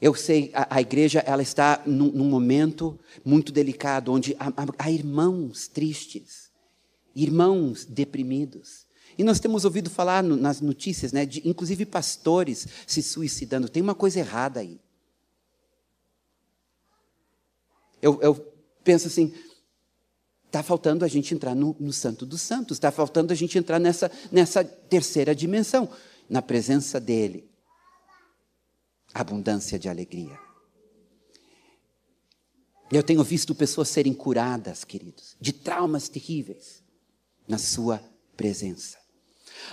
Eu sei, a, a igreja ela está num, num, momento muito delicado, onde há, há irmãos tristes, irmãos deprimidos. E nós temos ouvido falar no, nas notícias, né, de, inclusive pastores se suicidando. Tem uma coisa errada aí. Eu, eu penso assim, está faltando a gente entrar no, no Santo dos Santos, está faltando a gente entrar nessa, nessa terceira dimensão, na presença dEle. Abundância de alegria. Eu tenho visto pessoas serem curadas, queridos, de traumas terríveis, na Sua presença.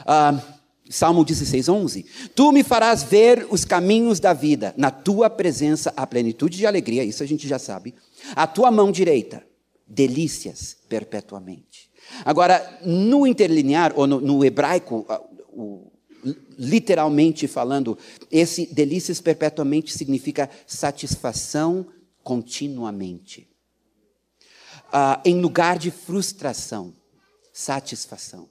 Ah, Salmo 16, 11. Tu me farás ver os caminhos da vida, na tua presença a plenitude de alegria, isso a gente já sabe. A tua mão direita, delícias perpetuamente. Agora, no interlinear, ou no, no hebraico, ah, o, literalmente falando, esse delícias perpetuamente significa satisfação continuamente. Ah, em lugar de frustração, satisfação.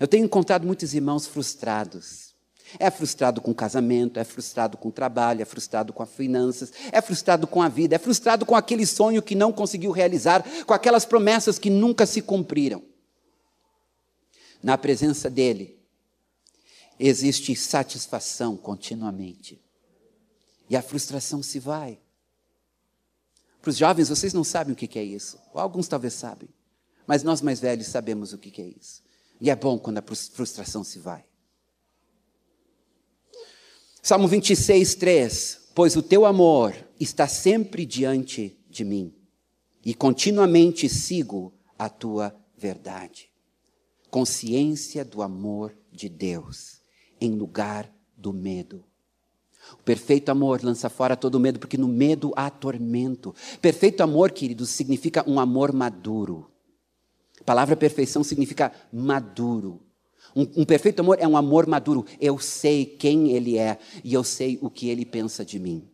Eu tenho encontrado muitos irmãos frustrados. É frustrado com o casamento, é frustrado com o trabalho, é frustrado com as finanças, é frustrado com a vida, é frustrado com aquele sonho que não conseguiu realizar, com aquelas promessas que nunca se cumpriram. Na presença dele, existe satisfação continuamente. E a frustração se vai. Para os jovens, vocês não sabem o que é isso. Ou alguns talvez sabem. Mas nós mais velhos sabemos o que é isso. E é bom quando a frustração se vai. Salmo 26, 3. Pois o teu amor está sempre diante de mim, e continuamente sigo a tua verdade. Consciência do amor de Deus, em lugar do medo. O perfeito amor lança fora todo medo, porque no medo há tormento. Perfeito amor, queridos, significa um amor maduro. A palavra perfeição significa maduro. Um, um, perfeito amor é um amor maduro. Eu sei quem Ele é e eu sei o que Ele pensa de mim.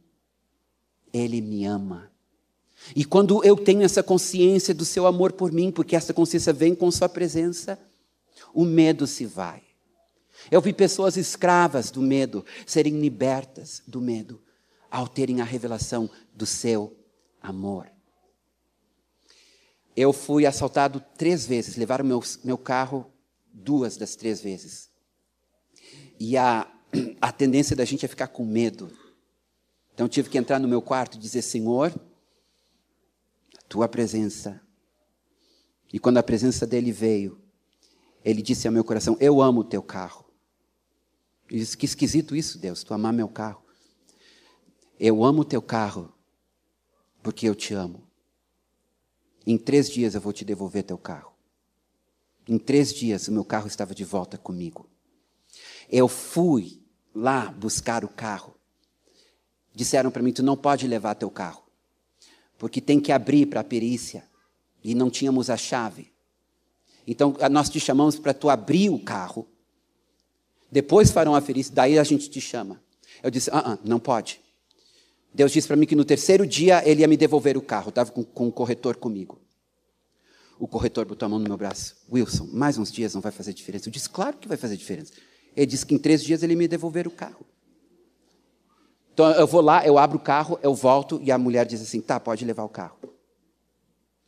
Ele me ama. E quando eu tenho essa consciência do seu amor por mim, porque essa consciência vem com Sua presença, o medo se vai. Eu vi pessoas escravas do medo serem libertas do medo ao terem a revelação do seu amor. Eu fui assaltado três vezes, levaram meu, meu carro duas das três vezes. E a, a tendência da gente é ficar com medo. Então tive que entrar no meu quarto e dizer: Senhor, a tua presença. E quando a presença dele veio, ele disse ao meu coração: Eu amo o teu carro. Eu disse: Que esquisito isso, Deus, tu amar meu carro. Eu amo teu carro porque eu te amo. Em três dias eu vou te devolver teu carro. Em três dias o meu carro estava de volta comigo. Eu fui lá buscar o carro. Disseram para mim: tu não pode levar teu carro, porque tem que abrir para a perícia e não tínhamos a chave. Então nós te chamamos para tu abrir o carro. Depois farão a perícia, daí a gente te chama. Eu disse: ah, ah não pode. Deus disse para mim que no terceiro dia ele ia me devolver o carro. Estava com, com o corretor comigo. O corretor botou a mão no meu braço. Wilson, mais uns dias não vai fazer diferença. Eu disse, claro que vai fazer diferença. Ele disse que em três dias ele me devolver o carro. Então eu vou lá, eu abro o carro, eu volto e a mulher diz assim: tá, pode levar o carro.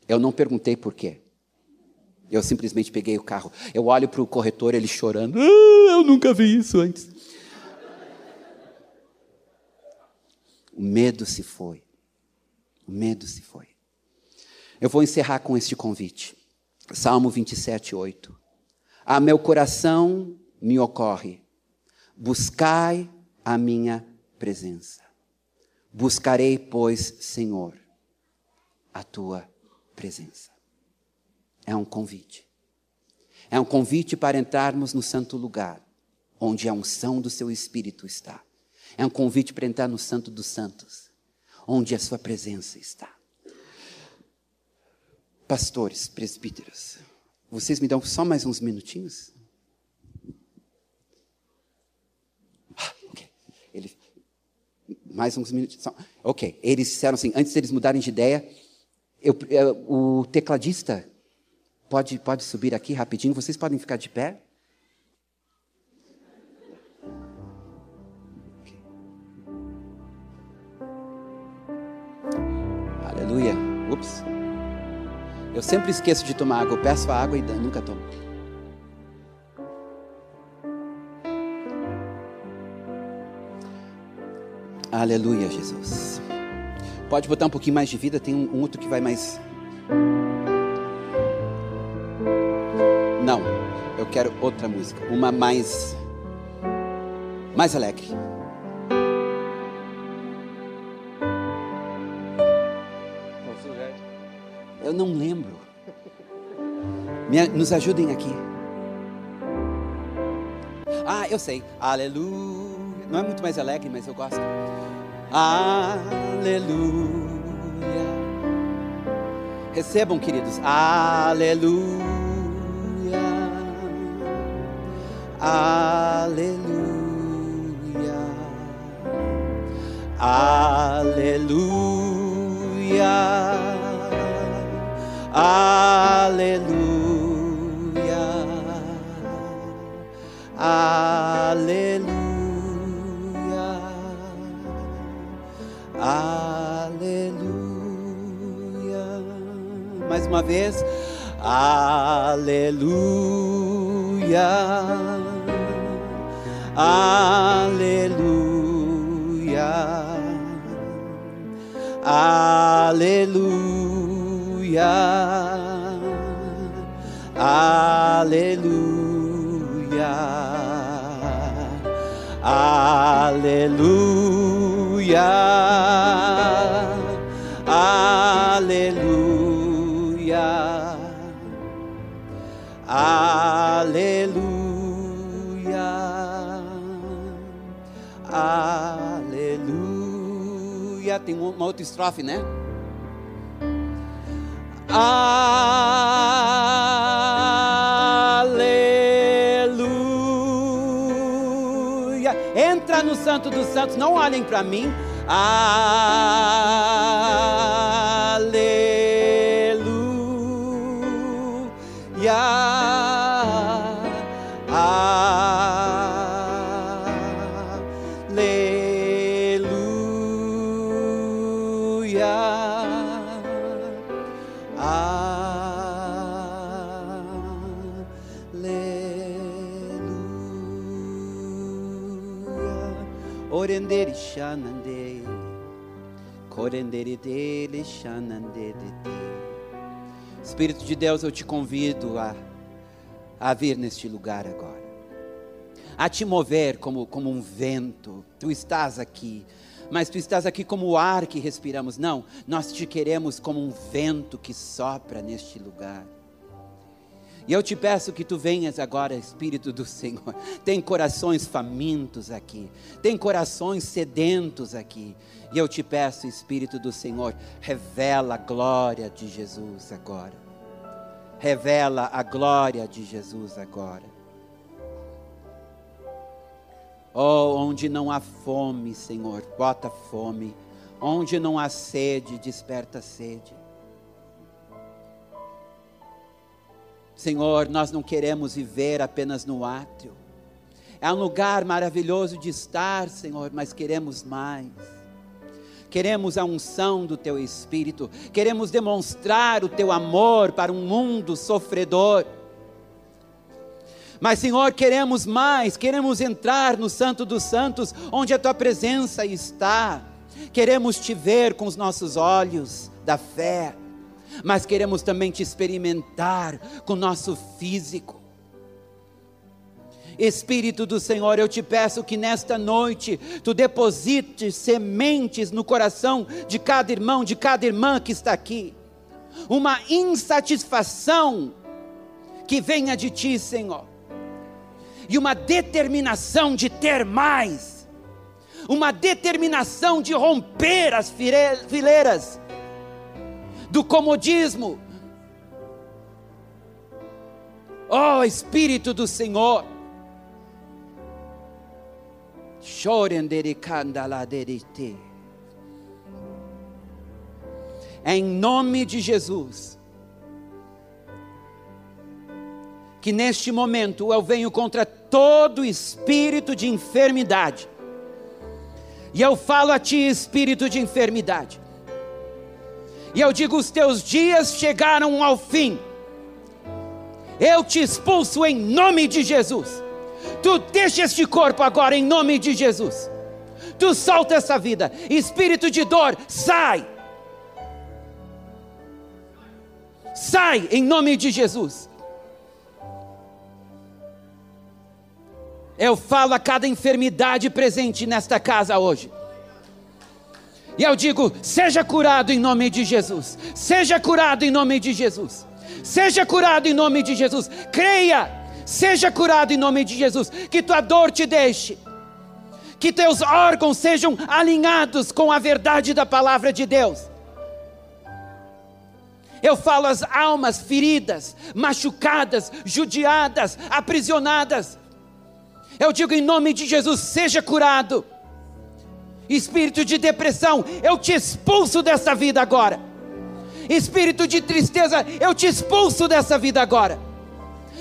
Eu não perguntei por quê. Eu simplesmente peguei o carro. Eu olho para o corretor, ele chorando. Ah, eu nunca vi isso antes. O medo se foi. O medo se foi. Eu vou encerrar com este convite. Salmo 27, 8. A meu coração me ocorre, buscai a minha presença. Buscarei, pois, Senhor, a tua presença. É um convite. É um convite para entrarmos no santo lugar, onde a unção do seu Espírito está. É um convite para entrar no Santo dos Santos, onde a sua presença está. Pastores, presbíteros, vocês me dão só mais uns minutinhos? Ah. Ele, mais uns minutinhos. Ok. Eles disseram assim, antes deles mudarem de ideia, eu, eu, o tecladista Pode, pode subir aqui rapidinho, vocês podem ficar de pé? Aleluia. Ups. Eu sempre esqueço de tomar água. Eu peço a água e nunca tomo. Aleluia, Jesus. Pode botar um pouquinho mais de vida, tem um outro que vai mais. Quero outra música. Uma mais. Mais alegre. Eu não lembro. Me, nos ajudem aqui. Ah, eu sei. Aleluia. Não é muito mais alegre, mas eu gosto. Aleluia. Recebam, queridos. Aleluia. Aleluia. Aleluia. Aleluia. Aleluia. Aleluia. Aleluia. Aleluia. Tem uma outra estrofe, né? Aleluia. Entra no Santo dos Santos, não olhem para mim. Aleluia. Orenderi shanande, korenderi dele shanande Espírito de Deus, eu te convido a, a vir neste lugar agora, a te mover como, como um vento. Tu estás aqui, mas tu estás aqui como o ar que respiramos. Não, nós te queremos como um vento que sopra neste lugar. E eu te peço que tu venhas agora, Espírito do Senhor. Tem corações famintos aqui, tem corações sedentos aqui. E eu te peço, Espírito do Senhor, revela a glória de Jesus agora. Revela a glória de Jesus agora. Oh, onde não há fome, Senhor, bota fome. Onde não há sede, desperta sede. Senhor, nós não queremos viver apenas no átrio. É um lugar maravilhoso de estar, Senhor, mas queremos mais. Queremos a unção do Teu Espírito, queremos demonstrar o Teu amor para um mundo sofredor. Mas, Senhor, queremos mais, queremos entrar no Santo dos Santos, onde a Tua presença está. Queremos te ver com os nossos olhos da fé mas queremos também te experimentar com nosso físico. Espírito do Senhor, eu te peço que nesta noite tu deposites sementes no coração de cada irmão, de cada irmã que está aqui, uma insatisfação que venha de ti, Senhor, e uma determinação de ter mais, uma determinação de romper as fileiras do comodismo. Oh Espírito do Senhor, em nome de Jesus, que neste momento eu venho contra todo espírito de enfermidade, e eu falo a ti, espírito de enfermidade, E eu digo: os teus dias chegaram ao fim. Eu te expulso em nome de Jesus. Tu deixa este corpo agora em nome de Jesus. Tu solta essa vida. Espírito de dor, sai. Sai em nome de Jesus. Eu falo a cada enfermidade presente nesta casa hoje. E eu digo: seja curado em nome de Jesus. Seja curado em nome de Jesus. Seja curado em nome de Jesus. Creia. Seja curado em nome de Jesus. Que tua dor te deixe. Que teus órgãos sejam alinhados com a verdade da palavra de Deus. Eu falo as almas feridas, machucadas, judiadas, aprisionadas. Eu digo em nome de Jesus: seja curado. Espírito de depressão, eu te expulso dessa vida agora. Espírito de tristeza, eu te expulso dessa vida agora.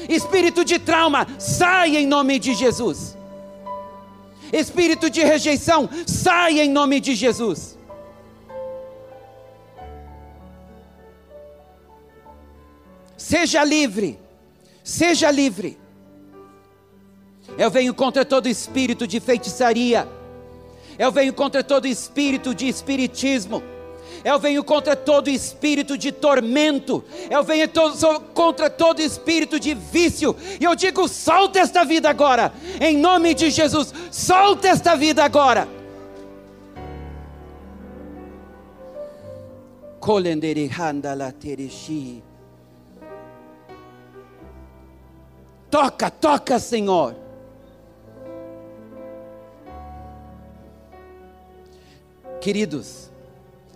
Espírito de trauma, sai em nome de Jesus. Espírito de rejeição, sai em nome de Jesus. Seja livre, seja livre. Eu venho contra todo espírito de feitiçaria. Eu venho contra todo espírito de espiritismo. Eu venho contra todo espírito de tormento. Eu venho todo, contra todo espírito de vício. E eu digo: solta esta vida agora. Em nome de Jesus, solta esta vida agora. Toca, toca, Senhor. Queridos,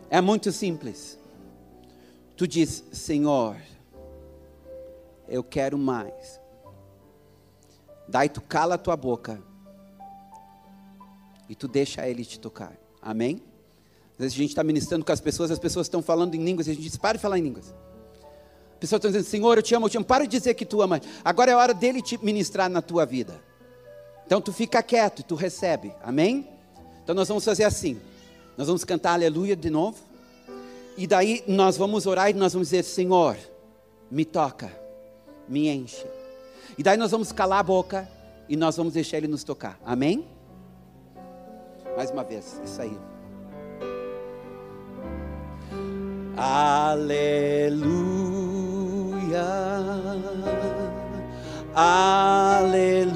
é muito simples. Tu diz, Senhor, eu quero mais. Daí tu cala a tua boca e tu deixa ele te tocar. Amém? Às vezes a gente está ministrando com as pessoas, as pessoas estão falando em línguas, e a gente diz, para de falar em línguas. A pessoa está dizendo, Senhor, eu te amo, eu te amo. Para de dizer que tu ama. Agora é hora dele te ministrar na tua vida. Então tu fica quieto e tu recebe. Amém? Então nós vamos fazer assim. Nós vamos cantar aleluia de novo. E daí nós vamos orar e nós vamos dizer: Senhor, me toca, me enche. E daí nós vamos calar a boca e nós vamos deixar Ele nos tocar. Amém? Mais uma vez, isso aí. Aleluia, aleluia.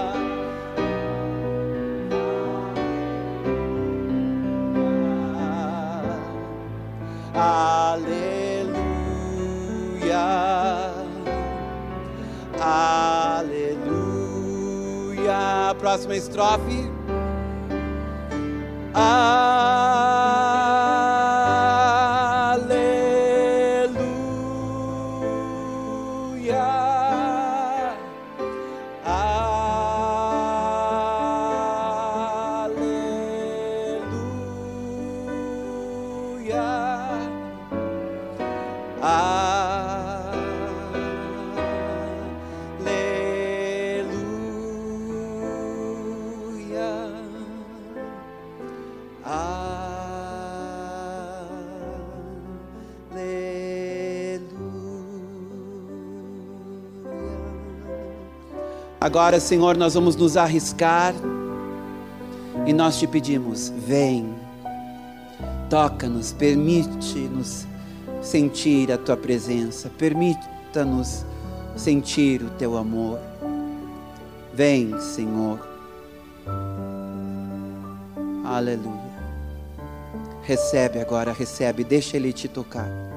Próxima estrofe. Aleluia. Agora, Senhor, nós vamos nos arriscar e nós te pedimos: vem, toca-nos, permite-nos sentir a tua presença, permita-nos sentir o teu amor. Vem, Senhor. Aleluia. Recebe agora, recebe, deixa Ele te tocar.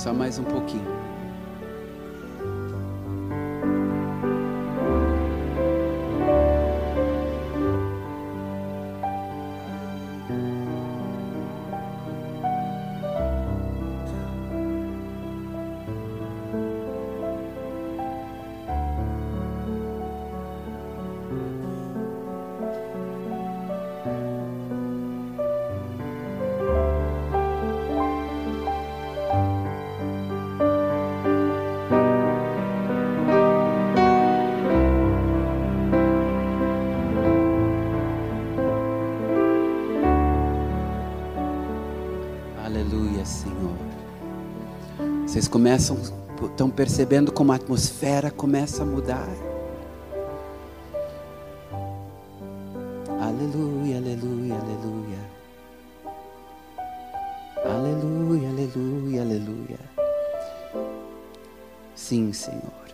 Só mais um pouquinho. Vocês começam, estão percebendo como a atmosfera começa a mudar. Aleluia, aleluia, aleluia. Aleluia, aleluia, aleluia. Sim, Senhor.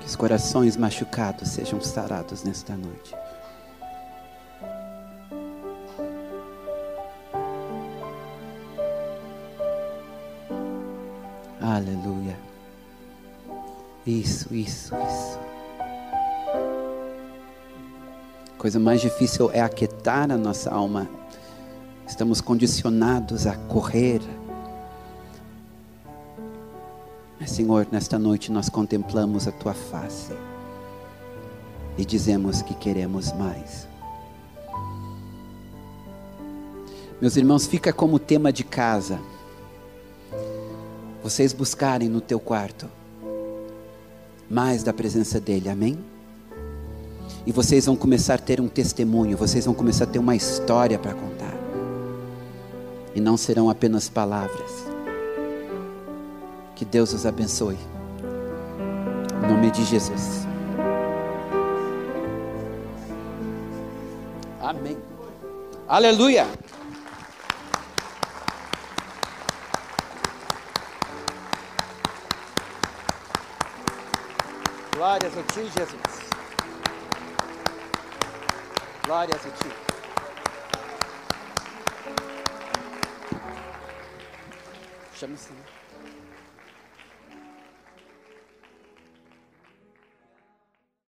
Que os corações machucados sejam sarados nesta noite. Aleluia. Isso, isso, isso. Coisa mais difícil é aquietar a nossa alma. Estamos condicionados a correr. Mas, Senhor, nesta noite nós contemplamos a tua face e dizemos que queremos mais. Meus irmãos, fica como tema de casa vocês buscarem no teu quarto mais da presença dele, amém? E vocês vão começar a ter um testemunho, vocês vão começar a ter uma história para contar. E não serão apenas palavras. Que Deus os abençoe. Em nome de Jesus. Amém. Aleluia. Glórias a ti, Jesus. Glórias a ti. Chama-se.